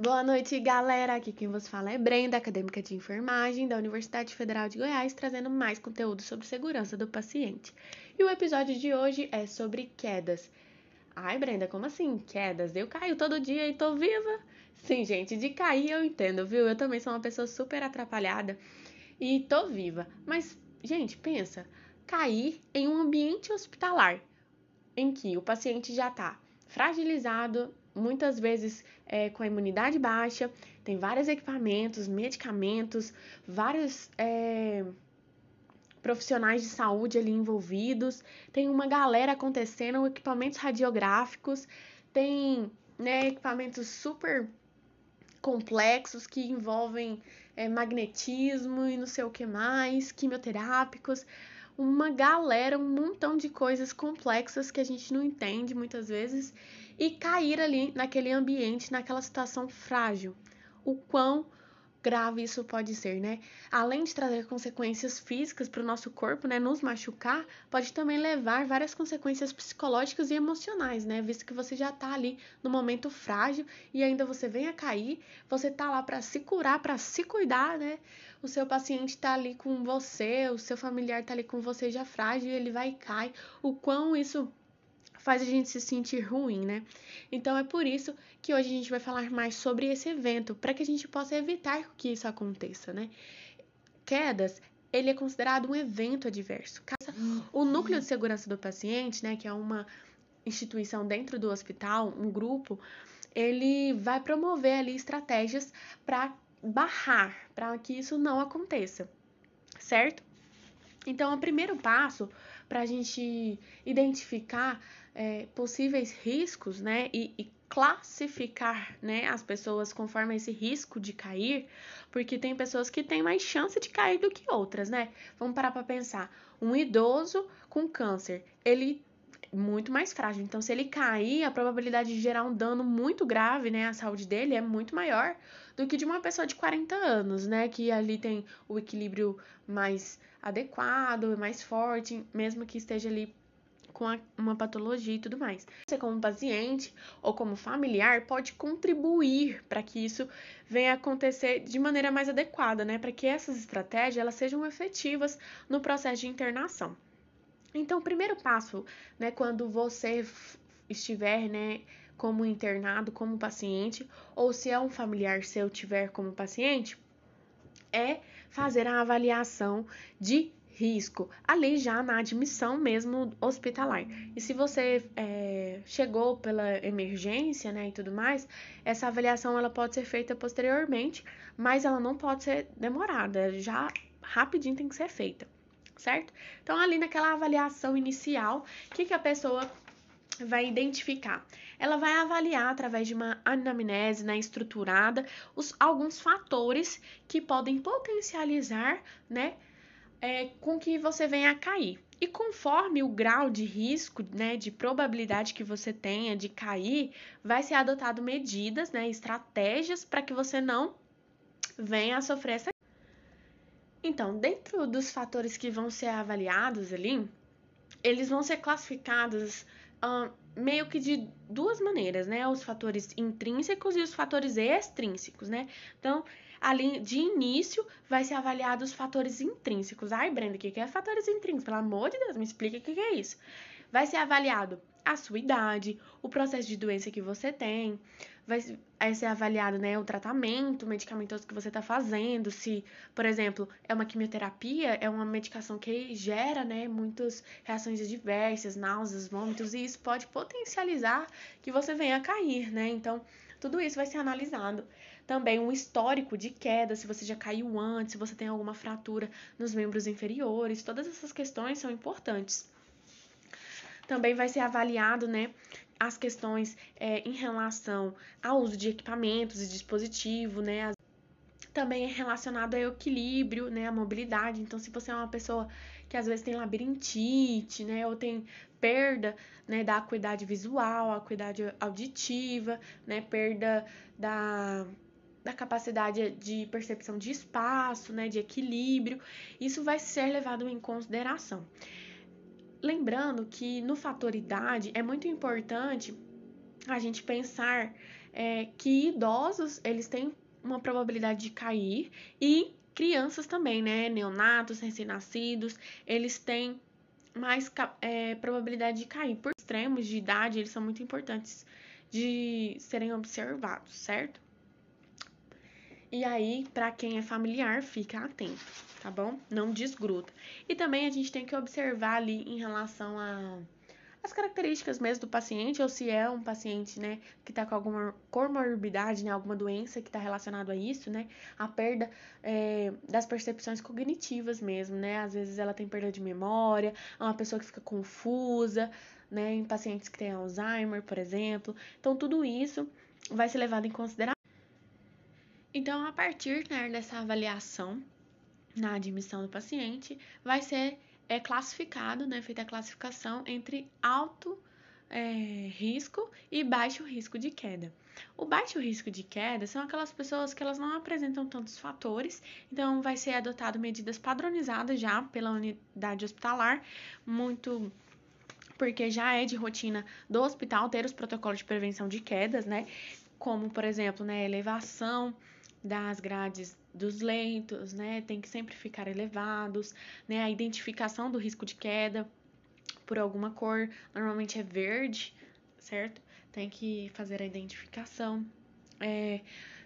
Boa noite, galera. Aqui quem vos fala é Brenda, acadêmica de enfermagem da Universidade Federal de Goiás, trazendo mais conteúdo sobre segurança do paciente. E o episódio de hoje é sobre quedas. Ai, Brenda, como assim quedas? Eu caio todo dia e tô viva? Sim, gente, de cair eu entendo, viu? Eu também sou uma pessoa super atrapalhada e tô viva. Mas, gente, pensa, cair em um ambiente hospitalar em que o paciente já tá fragilizado, muitas vezes é, com a imunidade baixa, tem vários equipamentos, medicamentos, vários é, profissionais de saúde ali envolvidos, tem uma galera acontecendo, equipamentos radiográficos, tem né, equipamentos super complexos que envolvem é, magnetismo e não sei o que mais, quimioterápicos uma galera, um montão de coisas complexas que a gente não entende muitas vezes e cair ali naquele ambiente, naquela situação frágil. O quão grave isso pode ser, né? Além de trazer consequências físicas para o nosso corpo, né, nos machucar, pode também levar várias consequências psicológicas e emocionais, né? Visto que você já tá ali no momento frágil e ainda você vem a cair, você tá lá para se curar, para se cuidar, né? O seu paciente tá ali com você, o seu familiar tá ali com você já frágil ele vai e cai. O quão isso faz a gente se sentir ruim, né? Então é por isso que hoje a gente vai falar mais sobre esse evento, para que a gente possa evitar que isso aconteça, né? Quedas, ele é considerado um evento adverso. O núcleo de segurança do paciente, né, que é uma instituição dentro do hospital, um grupo, ele vai promover ali estratégias para barrar, para que isso não aconteça, certo? Então, o primeiro passo para a gente identificar é, possíveis riscos, né, e, e classificar, né, as pessoas conforme esse risco de cair, porque tem pessoas que têm mais chance de cair do que outras, né? Vamos parar para pensar. Um idoso com câncer, ele é muito mais frágil. Então, se ele cair, a probabilidade de gerar um dano muito grave, né, à saúde dele é muito maior do que de uma pessoa de 40 anos, né, que ali tem o equilíbrio mais adequado, mais forte, mesmo que esteja ali com uma patologia e tudo mais. Você, como paciente ou como familiar, pode contribuir para que isso venha acontecer de maneira mais adequada, né? Para que essas estratégias elas sejam efetivas no processo de internação. Então, o primeiro passo, né, quando você estiver, né, como internado, como paciente, ou se é um familiar seu tiver como paciente, é fazer a avaliação de risco, ali já na admissão mesmo hospitalar. E se você é, chegou pela emergência, né, e tudo mais, essa avaliação ela pode ser feita posteriormente, mas ela não pode ser demorada, já rapidinho tem que ser feita, certo? Então, ali naquela avaliação inicial, o que, que a pessoa vai identificar? Ela vai avaliar através de uma anamnese né, estruturada os, alguns fatores que podem potencializar, né, é, com que você venha a cair. E conforme o grau de risco, né, de probabilidade que você tenha de cair, vai ser adotado medidas, né, estratégias para que você não venha a sofrer essa. Então, dentro dos fatores que vão ser avaliados ali, eles vão ser classificados uh, meio que de duas maneiras, né? Os fatores intrínsecos e os fatores extrínsecos, né? Então, ali de início vai ser avaliado os fatores intrínsecos. Ai, Brenda, o que é fatores intrínsecos? Pelo amor de Deus, me explica o que é isso. Vai ser avaliado a sua idade, o processo de doença que você tem, vai, ser avaliado né, o tratamento medicamentoso que você está fazendo, se, por exemplo, é uma quimioterapia, é uma medicação que gera né, muitas reações adversas, náuseas, vômitos, e isso pode potencializar que você venha a cair, né? Então, tudo isso vai ser analisado. Também um histórico de queda, se você já caiu antes, se você tem alguma fratura nos membros inferiores, todas essas questões são importantes. Também vai ser avaliado, né, as questões é, em relação ao uso de equipamentos e dispositivo, né, também é relacionado ao equilíbrio, né, a mobilidade. Então, se você é uma pessoa que às vezes tem labirintite, né, ou tem perda, né, da acuidade visual, acuidade auditiva, né, perda da da capacidade de percepção de espaço, né, de equilíbrio, isso vai ser levado em consideração. Lembrando que no fator idade é muito importante a gente pensar é, que idosos eles têm uma probabilidade de cair e crianças também, né? Neonatos, recém-nascidos, eles têm mais é, probabilidade de cair. Por extremos de idade, eles são muito importantes de serem observados, certo? E aí, para quem é familiar, fica atento, tá bom? Não desgruda. E também a gente tem que observar ali em relação a as características mesmo do paciente, ou se é um paciente, né, que está com alguma comorbidade, né, alguma doença que está relacionado a isso, né, a perda é, das percepções cognitivas mesmo, né, às vezes ela tem perda de memória, é uma pessoa que fica confusa, né, em pacientes que têm Alzheimer, por exemplo. Então, tudo isso vai ser levado em consideração. Então, a partir né, dessa avaliação na admissão do paciente, vai ser é, classificado, né, feita a classificação entre alto é, risco e baixo risco de queda. O baixo risco de queda são aquelas pessoas que elas não apresentam tantos fatores, então vai ser adotado medidas padronizadas já pela unidade hospitalar, muito porque já é de rotina do hospital ter os protocolos de prevenção de quedas, né? Como, por exemplo, né, elevação das grades dos leitos, né? Tem que sempre ficar elevados, né? A identificação do risco de queda por alguma cor, normalmente é verde, certo? Tem que fazer a identificação. É,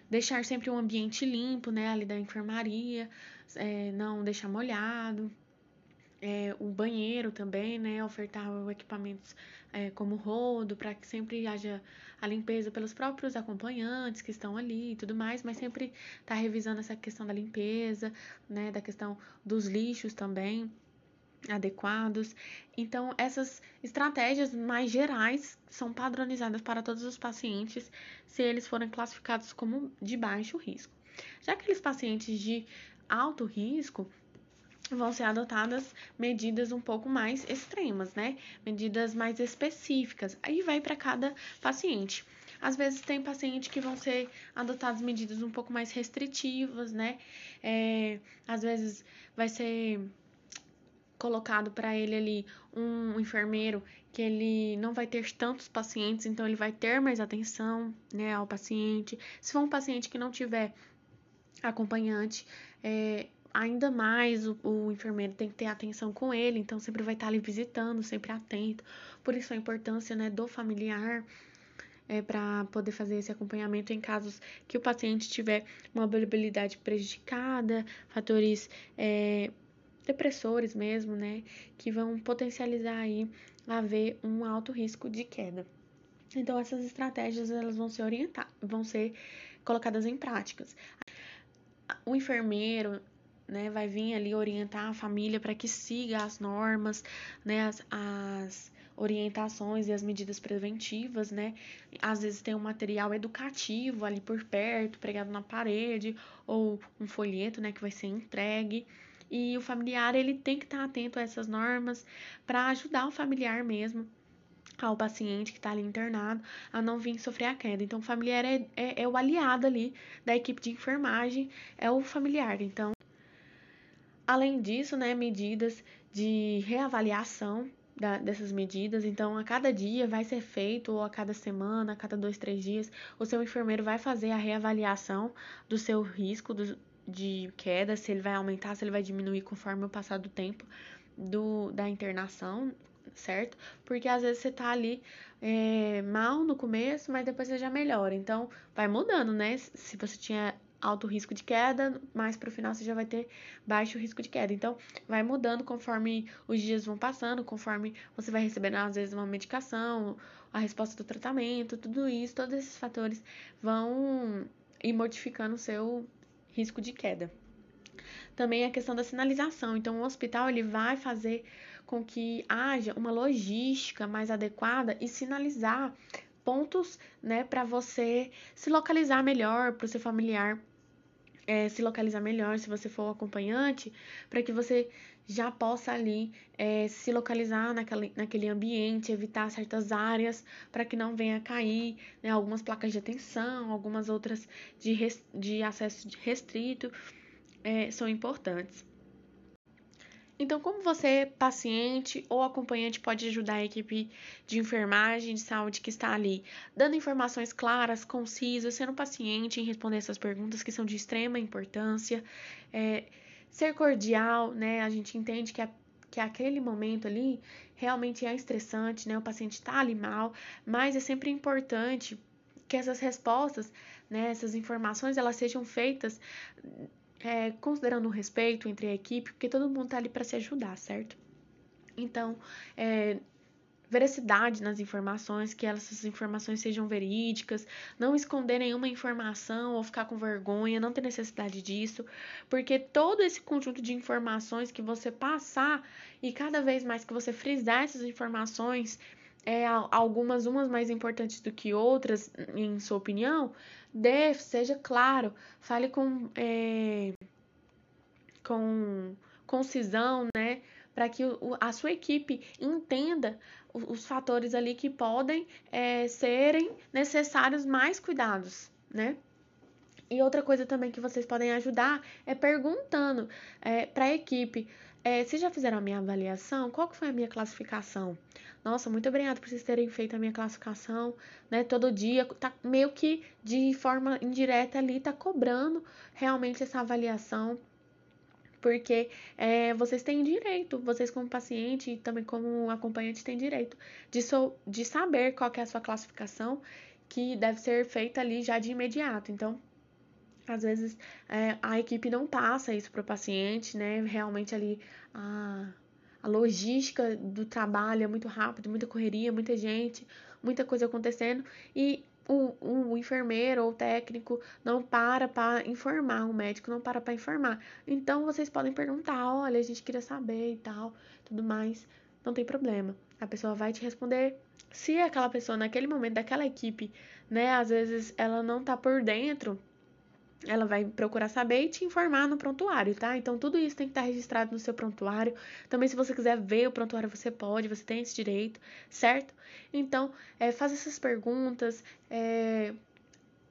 deixar sempre um ambiente limpo, né? Ali da enfermaria, é, não deixar molhado é, o banheiro também, né? Ofertar equipamentos é, como rodo, para que sempre haja a limpeza pelos próprios acompanhantes que estão ali e tudo mais, mas sempre tá revisando essa questão da limpeza, né? Da questão dos lixos também adequados. Então, essas estratégias mais gerais são padronizadas para todos os pacientes se eles forem classificados como de baixo risco. Já aqueles pacientes de alto risco, vão ser adotadas medidas um pouco mais extremas, né? Medidas mais específicas. Aí vai para cada paciente. Às vezes tem paciente que vão ser adotadas medidas um pouco mais restritivas, né? É, às vezes vai ser colocado para ele ali um enfermeiro que ele não vai ter tantos pacientes, então ele vai ter mais atenção, né, ao paciente. Se for um paciente que não tiver acompanhante, é, ainda mais o, o, enfermeiro tem que ter atenção com ele, então sempre vai estar ali visitando, sempre atento. Por isso a importância né, do familiar é, para poder fazer esse acompanhamento em casos que o paciente tiver uma mobilidade prejudicada, fatores é, depressores mesmo, né, que vão potencializar aí haver um alto risco de queda. Então essas estratégias elas vão ser orientadas, vão ser colocadas em práticas. O enfermeiro, né, vai vir ali orientar a família para que siga as normas, né, as, as orientações e as medidas preventivas, né? Às vezes tem um material educativo ali por perto, pregado na parede, ou um folheto, né, que vai ser entregue. E o familiar, ele tem que estar atento a essas normas para ajudar o familiar mesmo ao paciente que está ali internado a não vir sofrer a queda. Então, o familiar é, é, é o aliado ali da equipe de enfermagem, é o familiar. Então, Além disso, né, medidas de reavaliação da, dessas medidas. Então, a cada dia vai ser feito, ou a cada semana, a cada dois, três dias, o seu enfermeiro vai fazer a reavaliação do seu risco do, de queda, se ele vai aumentar, se ele vai diminuir conforme o passar do tempo do, da internação, certo? Porque às vezes você tá ali é, mal no começo, mas depois você já melhora. Então, vai mudando, né? Se você tinha alto risco de queda, mas para o final você já vai ter baixo risco de queda. Então, vai mudando conforme os dias vão passando, conforme você vai recebendo, às vezes, uma medicação, a resposta do tratamento, tudo isso, todos esses fatores vão ir modificando o seu risco de queda. Também a questão da sinalização. Então, o hospital ele vai fazer com que haja uma logística mais adequada e sinalizar pontos, né, para você se localizar melhor, para o seu familiar é, se localizar melhor se você for o acompanhante, para que você já possa ali é, se localizar naquele, naquele ambiente, evitar certas áreas para que não venha cair né, algumas placas de atenção, algumas outras de, res, de acesso restrito é, são importantes. Então, como você, paciente ou acompanhante, pode ajudar a equipe de enfermagem de saúde que está ali, dando informações claras, concisas, sendo paciente em responder essas perguntas que são de extrema importância, é, ser cordial, né? A gente entende que, a, que aquele momento ali realmente é estressante, né? O paciente está ali mal, mas é sempre importante que essas respostas, né, essas informações, elas sejam feitas é, considerando o respeito entre a equipe, porque todo mundo tá ali para se ajudar, certo? Então, é, veracidade nas informações, que essas informações sejam verídicas, não esconder nenhuma informação ou ficar com vergonha, não ter necessidade disso, porque todo esse conjunto de informações que você passar e cada vez mais que você frisar essas informações, é, algumas umas mais importantes do que outras, em sua opinião, dê, seja claro, fale com, é, com concisão, né? Para que o, a sua equipe entenda os, os fatores ali que podem é, serem necessários mais cuidados, né? E outra coisa também que vocês podem ajudar é perguntando é, para a equipe é, vocês já fizeram a minha avaliação? Qual que foi a minha classificação? Nossa, muito obrigada por vocês terem feito a minha classificação, né? Todo dia, tá meio que de forma indireta ali, tá cobrando realmente essa avaliação porque é, vocês têm direito, vocês como paciente e também como acompanhante têm direito de, so, de saber qual é a sua classificação, que deve ser feita ali já de imediato. Então, às vezes é, a equipe não passa isso para o paciente, né? Realmente ali a, a logística do trabalho é muito rápido, muita correria, muita gente, muita coisa acontecendo e o, o enfermeiro ou o técnico não para para informar, o médico não para para informar. Então vocês podem perguntar, olha, a gente queria saber e tal, tudo mais, não tem problema. A pessoa vai te responder. Se aquela pessoa naquele momento daquela equipe, né, às vezes ela não tá por dentro ela vai procurar saber e te informar no prontuário, tá? Então tudo isso tem que estar registrado no seu prontuário. Também se você quiser ver o prontuário, você pode, você tem esse direito, certo? Então, é, faça essas perguntas, é,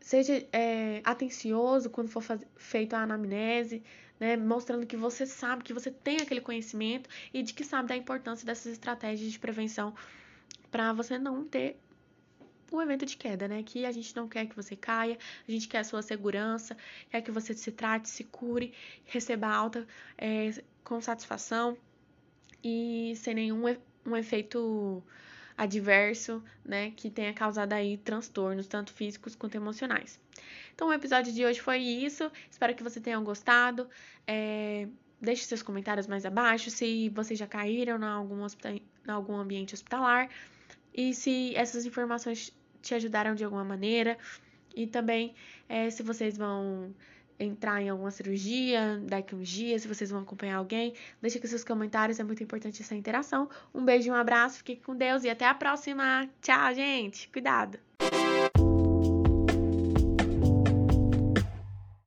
seja é, atencioso quando for faz, feito a anamnese, né? Mostrando que você sabe, que você tem aquele conhecimento e de que sabe da importância dessas estratégias de prevenção para você não ter um evento de queda, né? Que a gente não quer que você caia, a gente quer a sua segurança, quer que você se trate, se cure, receba alta é, com satisfação e sem nenhum um efeito adverso, né, que tenha causado aí transtornos, tanto físicos quanto emocionais. Então, o episódio de hoje foi isso. Espero que você tenha gostado. É, deixe seus comentários mais abaixo se vocês já caíram em algum, em algum ambiente hospitalar e se essas informações te ajudaram de alguma maneira. E também é, se vocês vão entrar em alguma cirurgia daqui uns dias, se vocês vão acompanhar alguém, deixa aqui seus comentários, é muito importante essa interação. Um beijo, um abraço, fique com Deus e até a próxima. Tchau, gente. Cuidado.